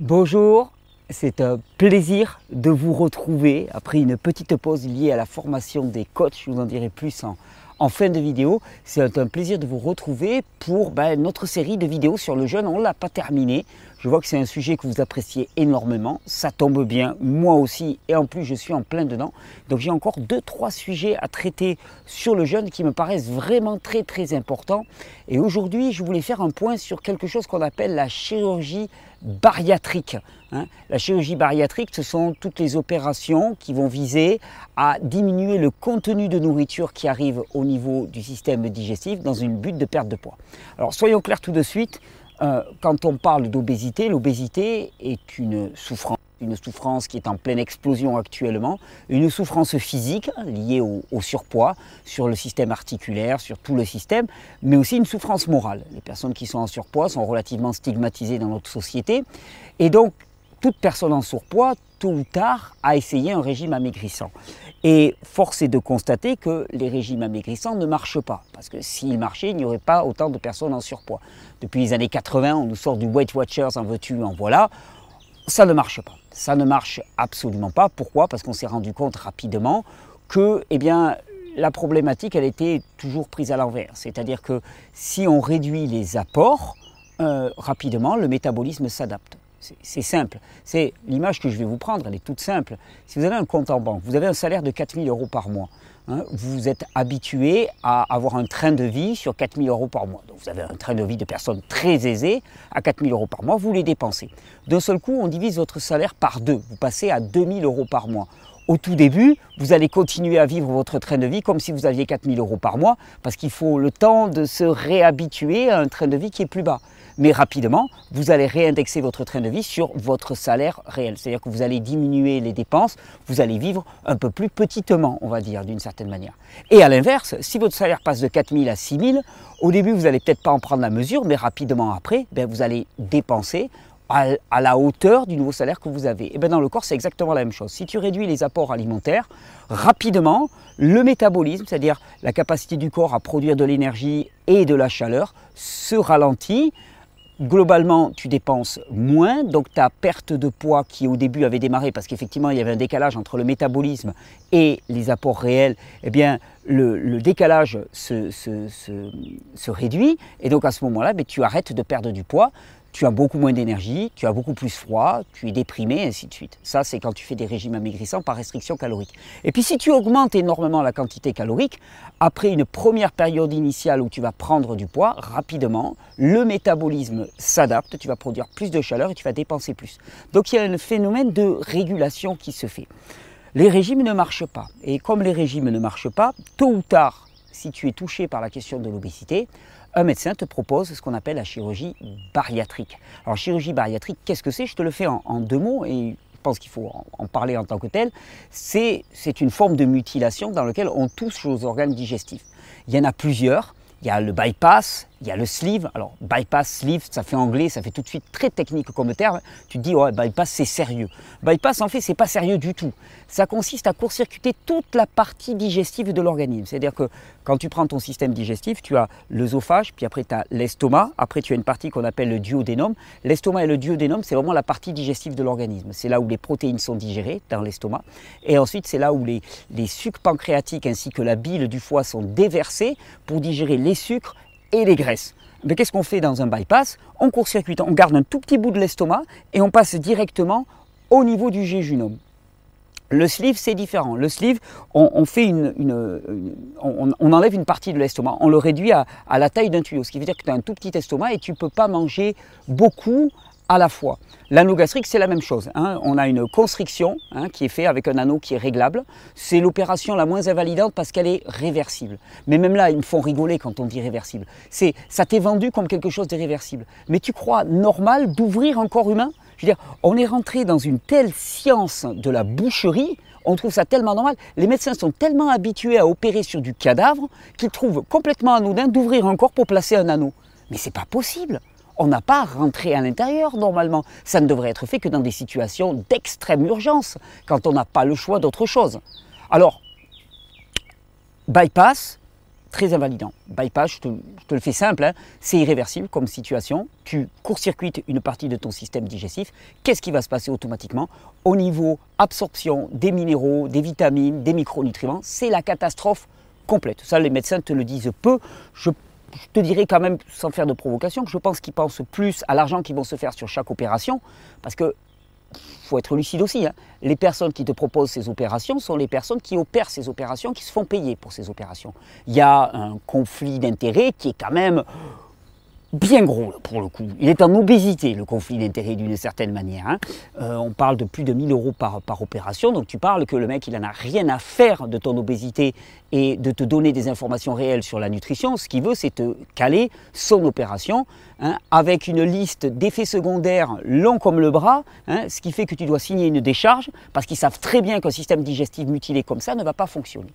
Bonjour, c'est un plaisir de vous retrouver après une petite pause liée à la formation des coachs. Je vous en dirai plus en, fin de vidéo. C'est un plaisir de vous retrouver pour ben, notre série de vidéos sur le jeûne. On ne l'a pas terminé. Je vois que c'est un sujet que vous appréciez énormément. Ça tombe bien, moi aussi, et en plus je suis en plein dedans. Donc j'ai encore deux, trois sujets à traiter sur le jeûne qui me paraissent vraiment très très importants. Et aujourd'hui, je voulais faire un point sur quelque chose qu'on appelle la chirurgie bariatrique. Hein. La chirurgie bariatrique, ce sont toutes les opérations qui vont viser à diminuer le contenu de nourriture qui arrive au niveau du système digestif dans une but de perte de poids. Alors soyons clairs tout de suite, euh, quand on parle d'obésité, l'obésité est une souffrance, une souffrance qui est en pleine explosion actuellement, une souffrance physique liée au, surpoids, sur le système articulaire, sur tout le système, mais aussi une souffrance morale. Les personnes qui sont en surpoids sont relativement stigmatisées dans notre société, et donc toute personne en surpoids, tôt ou tard, a essayé un régime amaigrissant. Et force est de constater que les régimes amaigrissants ne marchent pas, parce que s'ils marchaient, il n'y aurait pas autant de personnes en surpoids. Depuis les années 80, on nous sort du Weight Watchers, en veux-tu, en voilà. Ça ne marche pas. Ça ne marche absolument pas. Pourquoi? Parce qu'on s'est rendu compte rapidement que, eh la problématique, elle était toujours prise à l'envers. C'est-à-dire que si on réduit les apports, euh, rapidement, le métabolisme s'adapte. C'est simple. C'est l'image que je vais vous prendre, elle est toute simple. Si vous avez un compte en banque, vous avez un salaire de 4000 euros par mois, hein, vous êtes habitué à avoir un train de vie sur 4000 euros par mois. Donc vous avez un train de vie de personnes très aisées à 4000 euros par mois, vous les dépensez. D'un seul coup, on divise votre salaire par deux. Vous passez à 2000 euros par mois. Au tout début, vous allez continuer à vivre votre train de vie comme si vous aviez 4000 euros par mois, parce qu'il faut le temps de se réhabituer à un train de vie qui est plus bas mais rapidement, vous allez réindexer votre train de vie sur votre salaire réel. C'est-à-dire que vous allez diminuer les dépenses, vous allez vivre un peu plus petitement, on va dire, d'une certaine manière. Et à l'inverse, si votre salaire passe de 4 000 à 6 000, au début, vous n'allez peut-être pas en prendre la mesure, mais rapidement après, ben, vous allez dépenser à, la hauteur du nouveau salaire que vous avez. Et bien dans le corps, c'est exactement la même chose. Si tu réduis les apports alimentaires, rapidement, le métabolisme, c'est-à-dire la capacité du corps à produire de l'énergie et de la chaleur, se ralentit globalement, tu dépenses moins, donc ta perte de poids qui au début avait démarré parce qu'effectivement il y avait un décalage entre le métabolisme et les apports réels, eh bien le, décalage se, réduit et donc à ce moment-là, ben, tu arrêtes de perdre du poids tu as beaucoup moins d'énergie, tu as beaucoup plus froid, tu es déprimé, ainsi de suite. Ça, c'est quand tu fais des régimes amaigrissants par restriction calorique. Et puis si tu augmentes énormément la quantité calorique, après une première période initiale où tu vas prendre du poids, rapidement, le métabolisme s'adapte, tu vas produire plus de chaleur et tu vas dépenser plus. Donc il y a un phénomène de régulation qui se fait. Les régimes ne marchent pas. Et comme les régimes ne marchent pas, tôt ou tard, si tu es touché par la question de l'obésité, un médecin te propose ce qu'on appelle la chirurgie bariatrique. Alors chirurgie bariatrique, qu'est-ce que c'est? Je te le fais en, deux mots et je pense qu'il faut en, parler en tant que tel. C'est une forme de mutilation dans laquelle on touche aux organes digestifs. Il y en a plusieurs. Il y a le bypass, il y a le sleeve. Alors, bypass, sleeve, ça fait anglais, ça fait tout de suite très technique comme terme. Tu te dis, ouais, bypass, c'est sérieux. Bypass, en fait, c'est pas sérieux du tout. Ça consiste à court-circuiter toute la partie digestive de l'organisme. C'est-à-dire que quand tu prends ton système digestif, tu as l'œsophage, puis après tu as l'estomac, après tu as une partie qu'on appelle le duodénum. L'estomac et le duodénum, c'est vraiment la partie digestive de l'organisme. C'est là où les protéines sont digérées dans l'estomac. Et ensuite, c'est là où les, les sucs pancréatiques ainsi que la bile du foie sont déversés pour digérer les sucres et les graisses. Mais qu'est-ce qu'on fait dans un bypass? On court-circuite, on garde un tout petit bout de l'estomac et on passe directement au niveau du jéjunum. Le sleeve, c'est différent. Le sleeve, on, fait une, on, enlève une partie de l'estomac, on le réduit à, à la taille d'un tuyau, ce qui veut dire que tu as un tout petit estomac et tu ne peux pas manger beaucoup à la fois. L'anneau gastrique, c'est la même chose. Hein. On a une constriction hein, qui est faite avec un anneau qui est réglable. C'est l'opération la moins invalidante parce qu'elle est réversible. Mais même là, ils me font rigoler quand on dit réversible. C'est, ça t'est vendu comme quelque chose d'irréversible. Mais tu crois normal d'ouvrir un corps humain? Je veux dire, on est rentré dans une telle science de la boucherie on trouve ça tellement normal. Les médecins sont tellement habitués à opérer sur du cadavre qu'ils trouvent complètement anodin d'ouvrir un corps pour placer un anneau. Mais c'est pas possible on n'a pas rentré à l'intérieur normalement. Ça ne devrait être fait que dans des situations d'extrême urgence, quand on n'a pas le choix d'autre chose. Alors, bypass, très invalidant. Bypass, je te, le fais simple, hein, c'est irréversible comme situation. Tu court-circuites une partie de ton système digestif. Qu'est-ce qui va se passer automatiquement? Au niveau absorption des minéraux, des vitamines, des micronutriments, c'est la catastrophe complète. Ça, les médecins te le disent peu. Je, te dirais quand même, sans faire de provocation, que je pense qu'ils pensent plus à l'argent qu'ils vont se faire sur chaque opération, parce que faut être lucide aussi. Hein. Les personnes qui te proposent ces opérations sont les personnes qui opèrent ces opérations, qui se font payer pour ces opérations. Il y a un conflit d'intérêts qui est quand même bien gros pour le coup. Il est en obésité le conflit d'intérêt d'une certaine manière. Hein. Euh, on parle de plus de 1000 euros par, opération, donc tu parles que le mec il en a rien à faire de ton obésité et de te donner des informations réelles sur la nutrition. Ce qu'il veut c'est te caler son opération hein, avec une liste d'effets secondaires longs comme le bras, hein, ce qui fait que tu dois signer une décharge parce qu'ils savent très bien qu'un système digestif mutilé comme ça ne va pas fonctionner.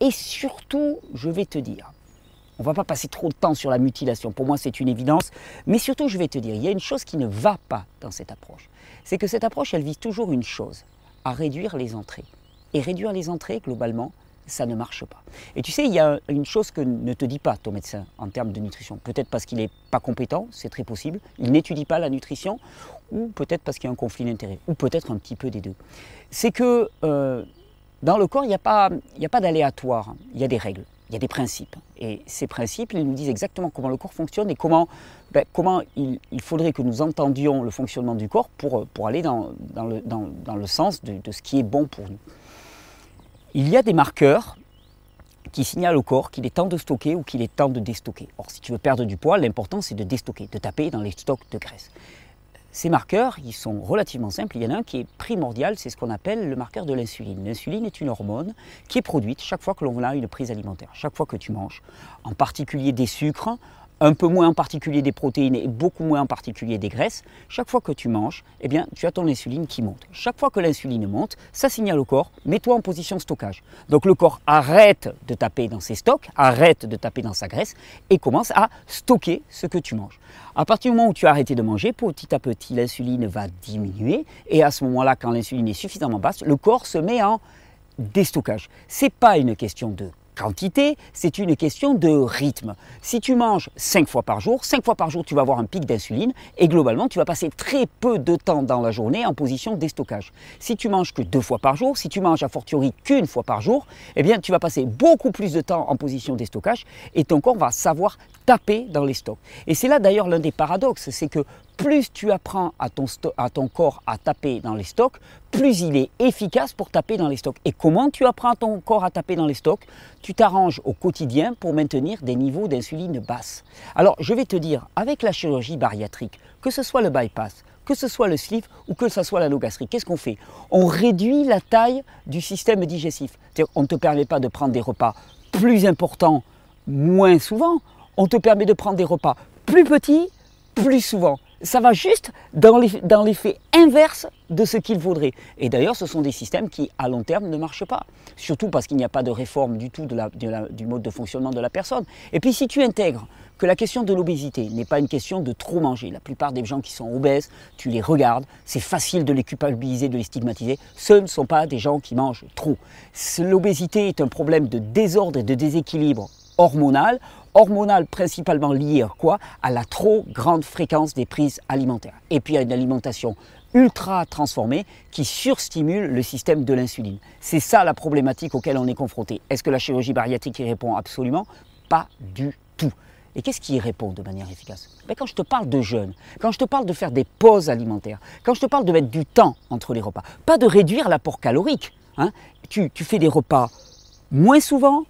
Et surtout, je vais te dire, on ne va pas passer trop de temps sur la mutilation. Pour moi, c'est une évidence. Mais surtout, je vais te dire, il y a une chose qui ne va pas dans cette approche. C'est que cette approche, elle vise toujours une chose, à réduire les entrées. Et réduire les entrées, globalement, ça ne marche pas. Et tu sais, il y a une chose que ne te dit pas ton médecin en termes de nutrition. Peut-être parce qu'il n'est pas compétent, c'est très possible. Il n'étudie pas la nutrition, ou peut-être parce qu'il y a un conflit d'intérêts, ou peut-être un petit peu des deux. C'est que euh, dans le corps, il n'y a pas, pas d'aléatoire, il y a des règles il y a des principes. Et ces principes, ils nous disent exactement comment le corps fonctionne et comment, ben, comment il, faudrait que nous entendions le fonctionnement du corps pour, pour aller dans, le, sens de, de, ce qui est bon pour nous. Il y a des marqueurs qui signalent au corps qu'il est temps de stocker ou qu'il est temps de déstocker. Or, si tu veux perdre du poids, l'important c'est de déstocker, de taper dans les stocks de graisse. Ces marqueurs, ils sont relativement simples. Il y en a un qui est primordial, c'est ce qu'on appelle le marqueur de l'insuline. L'insuline est une hormone qui est produite chaque fois que l'on a une prise alimentaire, chaque fois que tu manges, en particulier des sucres, un peu moins en particulier des protéines et beaucoup moins en particulier des graisses, chaque fois que tu manges, eh bien, tu as ton insuline qui monte. Chaque fois que l'insuline monte, ça signale au corps, mets-toi en position stockage. Donc le corps arrête de taper dans ses stocks, arrête de taper dans sa graisse et commence à stocker ce que tu manges. À partir du moment où tu as arrêté de manger, petit à petit, l'insuline va diminuer et à ce moment-là, quand l'insuline est suffisamment basse, le corps se met en déstockage. Ce n'est pas une question de quantité, c'est une question de rythme. Si tu manges 5 fois par jour, 5 fois par jour tu vas avoir un pic d'insuline et globalement tu vas passer très peu de temps dans la journée en position de. Si tu manges que 2 fois par jour, si tu manges a fortiori qu'une fois par jour, eh bien tu vas passer beaucoup plus de temps en position de déstockage et ton corps va savoir taper dans les stocks. Et c'est là d'ailleurs l'un des paradoxes, c'est que plus tu apprends à ton, corps à taper dans les stocks, plus il est efficace pour taper dans les stocks. Et comment tu apprends ton corps à taper dans les stocks? Tu t'arranges au quotidien pour maintenir des niveaux d'insuline basses. Alors je vais te dire, avec la chirurgie bariatrique, que ce soit le bypass, que ce soit le sleeve ou que ce soit l'anogastrique, qu'est-ce qu'on fait? On réduit la taille du système digestif. On ne te permet pas de prendre des repas plus importants moins souvent, on te permet de prendre des repas plus petits plus souvent ça va juste dans l'effet inverse de ce qu'il faudrait. Et d'ailleurs, ce sont des systèmes qui, à long terme, ne marchent pas. Surtout parce qu'il n'y a pas de réforme du tout du mode de fonctionnement de la personne. Et puis, si tu intègres que la question de l'obésité n'est pas une question de trop manger, la plupart des gens qui sont obèses, tu les regardes, c'est facile de les culpabiliser, de les stigmatiser. Ce ne sont pas des gens qui mangent trop. L'obésité est un problème de désordre et de déséquilibre hormonal hormonale principalement liée à quoi? À la trop grande fréquence des prises alimentaires. Et puis à une alimentation ultra transformée qui surstimule le système de l'insuline. C'est ça la problématique auquel on est confronté. Est-ce que la chirurgie bariatrique y répond? Absolument pas du tout. Et qu'est-ce qui y répond de manière efficace? Ben Quand je te parle de jeûne, quand je te parle de faire des pauses alimentaires, quand je te parle de mettre du temps entre les repas, pas de réduire l'apport calorique. Hein. tu fais des repas moins souvent,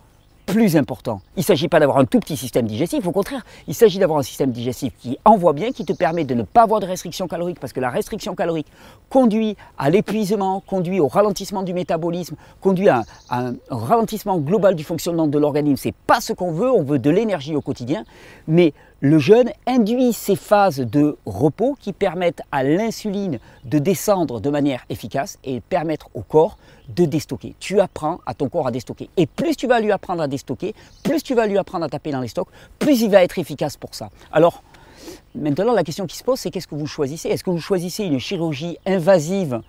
plus important. Il ne s'agit pas d'avoir un tout petit système digestif, au contraire, il s'agit d'avoir un système digestif qui envoie bien, qui te permet de ne pas avoir de restriction calorique, parce que la restriction calorique conduit à l'épuisement, conduit au ralentissement du métabolisme, conduit à, un ralentissement global du fonctionnement de l'organisme. C'est pas ce qu'on veut, on veut de l'énergie au quotidien, mais le jeûne induit ces phases de repos qui permettent à l'insuline de descendre de manière efficace et permettre au corps de déstocker. Tu apprends à ton corps à déstocker. Et plus tu vas lui apprendre à déstocker, plus tu vas lui apprendre à taper dans les stocks, plus il va être efficace pour ça. Alors, maintenant, la question qui se pose, c'est qu'est-ce que vous choisissez? Est-ce que vous choisissez une chirurgie invasive,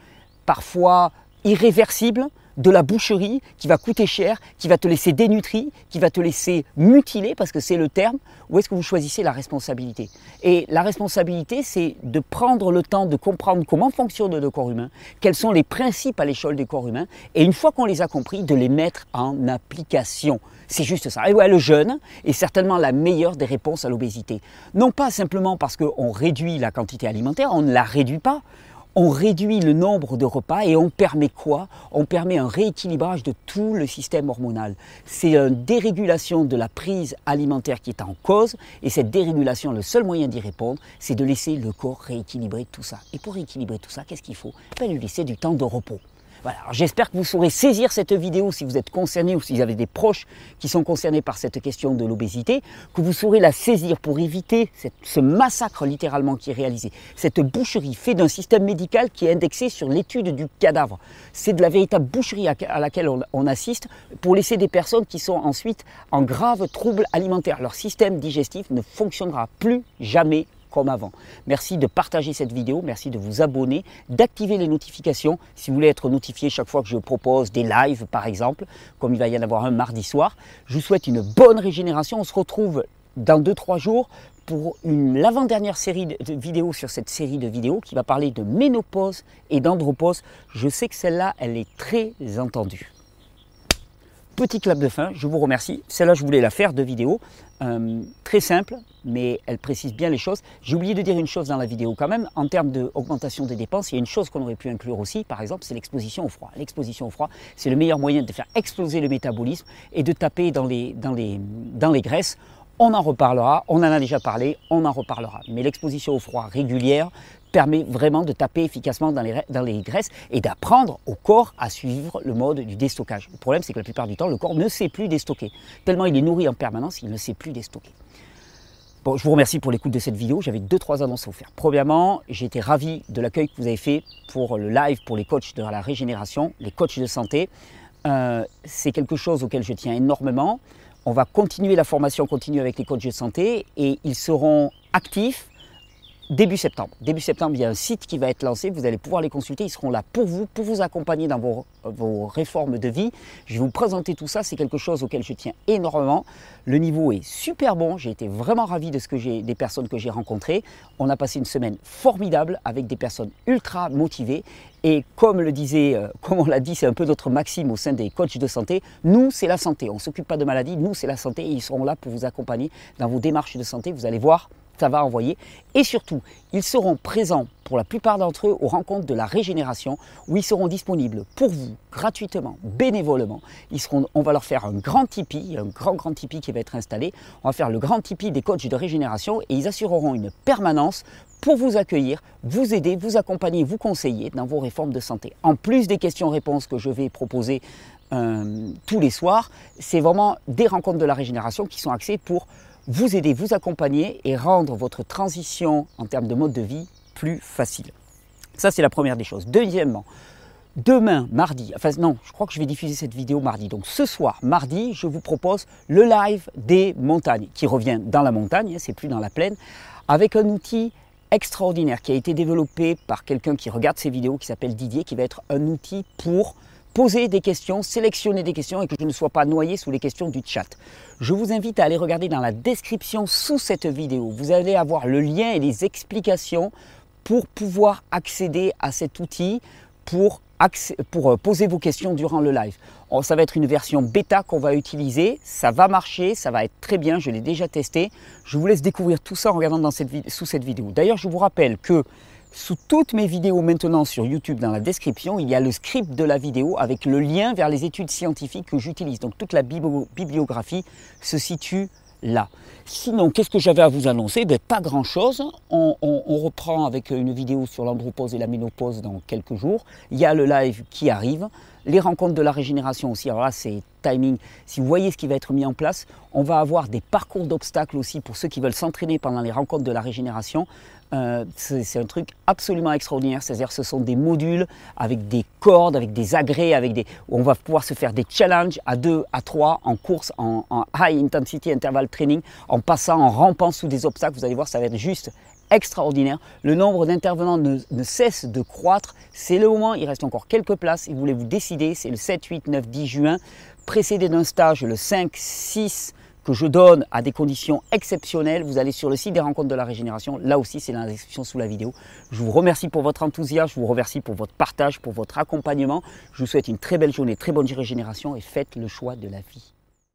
parfois irréversible, de la boucherie qui va coûter cher, qui va te laisser dénutri, qui va te laisser mutilé, parce que c'est le terme, ou est-ce que vous choisissez la responsabilité? Et la responsabilité, c'est de prendre le temps de comprendre comment fonctionne le corps humain, quels sont les principes à l'échelle du corps humain, et une fois qu'on les a compris, de les mettre en application. C'est juste ça. Et ouais, le jeûne est certainement la meilleure des réponses à l'obésité. Non pas simplement parce qu'on réduit la quantité alimentaire, on ne la réduit pas on réduit le nombre de repas et on permet quoi? On permet un rééquilibrage de tout le système hormonal. C'est une dérégulation de la prise alimentaire qui est en cause et cette dérégulation, le seul moyen d'y répondre, c'est de laisser le corps rééquilibrer tout ça. Et pour rééquilibrer tout ça, qu'est-ce qu'il faut? Ben, Lui laisser du temps de repos. J'espère que vous saurez saisir cette vidéo si vous êtes concerné ou si vous avez des proches qui sont concernés par cette question de l'obésité, que vous saurez la saisir pour éviter ce massacre littéralement qui est réalisé, cette boucherie faite d'un système médical qui est indexé sur l'étude du cadavre. C'est de la véritable boucherie à laquelle on assiste pour laisser des personnes qui sont ensuite en grave trouble alimentaire. Leur système digestif ne fonctionnera plus jamais comme avant. Merci de partager cette vidéo, merci de vous abonner, d'activer les notifications si vous voulez être notifié chaque fois que je propose des lives par exemple, comme il va y en avoir un mardi soir. Je vous souhaite une bonne régénération. On se retrouve dans 2-3 jours pour l'avant-dernière série de vidéos sur cette série de vidéos qui va parler de ménopause et d'andropause. Je sais que celle-là, elle est très entendue petit clap de fin, je vous remercie. Celle-là, je voulais la faire de vidéo. Euh, très simple, mais elle précise bien les choses. J'ai oublié de dire une chose dans la vidéo quand même. En termes d'augmentation des dépenses, il y a une chose qu'on aurait pu inclure aussi, par exemple, c'est l'exposition au froid. L'exposition au froid, c'est le meilleur moyen de faire exploser le métabolisme et de taper dans les, dans les, dans les graisses. On en reparlera, on en a déjà parlé, on en reparlera. Mais l'exposition au froid régulière permet vraiment de taper efficacement dans les, dans les graisses et d'apprendre au corps à suivre le mode du déstockage. Le problème, c'est que la plupart du temps, le corps ne sait plus déstocker. Tellement il est nourri en permanence, il ne sait plus déstocker. Bon, je vous remercie pour l'écoute de cette vidéo. J'avais deux, trois annonces à vous faire. Premièrement, j'ai été ravi de l'accueil que vous avez fait pour le live pour les coachs de la régénération, les coachs de santé. Euh, c'est quelque chose auquel je tiens énormément. On va continuer la formation continue avec les coachs de santé et ils seront actifs début septembre. Début septembre, il y a un site qui va être lancé, vous allez pouvoir les consulter, ils seront là pour vous, pour vous accompagner dans vos, réformes de vie. Je vais vous présenter tout ça, c'est quelque chose auquel je tiens énormément. Le niveau est super bon, j'ai été vraiment ravi de ce que j'ai, des personnes que j'ai rencontrées. On a passé une semaine formidable avec des personnes ultra motivées et comme le disait, euh, comme on l'a dit, c'est un peu notre maxime au sein des coachs de santé, nous c'est la santé, on ne s'occupe pas de maladie, nous c'est la santé et ils seront là pour vous accompagner dans vos démarches de santé. Vous allez voir, ça va envoyer. Et surtout, ils seront présents pour la plupart d'entre eux aux rencontres de la régénération où ils seront disponibles pour vous gratuitement, bénévolement. On va leur faire un grand Tipeee, un grand grand Tipeee qui va être installé. On va faire le grand Tipeee des coachs de régénération et ils assureront une permanence pour vous accueillir, vous aider, vous accompagner, vous conseiller dans vos réformes de santé. En plus des questions-réponses que je vais proposer euh, tous les soirs, c'est vraiment des rencontres de la régénération qui sont axées pour vous aider, vous accompagner et rendre votre transition en termes de mode de vie plus facile. Ça, c'est la première des choses. Deuxièmement, demain, mardi, enfin non, je crois que je vais diffuser cette vidéo mardi. Donc ce soir, mardi, je vous propose le live des montagnes, qui revient dans la montagne, hein, c'est plus dans la plaine, avec un outil extraordinaire qui a été développé par quelqu'un qui regarde ces vidéos, qui s'appelle Didier, qui va être un outil pour poser des questions, sélectionner des questions et que je ne sois pas noyé sous les questions du chat. Je vous invite à aller regarder dans la description sous cette vidéo. Vous allez avoir le lien et les explications pour pouvoir accéder à cet outil pour, euh, poser vos questions durant le live. Oh, ça va être une version bêta qu'on va utiliser, ça va marcher, ça va être très bien, je l'ai déjà testé. Je vous laisse découvrir tout ça en regardant dans sous cette vidéo. D'ailleurs, je vous rappelle que sous toutes mes vidéos maintenant sur YouTube, dans la description, il y a le script de la vidéo avec le lien vers les études scientifiques que j'utilise. Donc toute la bibliographie se situe là. Sinon, qu'est-ce que j'avais à vous annoncer? Ben, Pas grand-chose. On, reprend avec une vidéo sur l'andropause et la ménopause dans quelques jours. Il y a le live qui arrive. Les rencontres de la régénération aussi. Alors là, c'est timing. Si vous voyez ce qui va être mis en place, on va avoir des parcours d'obstacles aussi pour ceux qui veulent s'entraîner pendant les rencontres de la régénération. Euh, c'est un truc absolument extraordinaire. C'est-à-dire, ce sont des modules avec des cordes, avec des agrès, avec des, où on va pouvoir se faire des challenges à deux, à trois en course, en, high intensity interval training, en passant, en rampant sous des obstacles. Vous allez voir, ça va être juste extraordinaire. Le nombre d'intervenants ne, ne, cesse de croître. C'est le moment, il reste encore quelques places. Si vous voulez vous décider, c'est le 7, 8, 9, 10 juin, précédé d'un stage le 5, 6 que je donne à des conditions exceptionnelles. Vous allez sur le site des rencontres de la régénération. Là aussi, c'est dans la description sous la vidéo. Je vous remercie pour votre enthousiasme, je vous remercie pour votre partage, pour votre accompagnement. Je vous souhaite une très belle journée, très bonne régénération et faites le choix de la vie.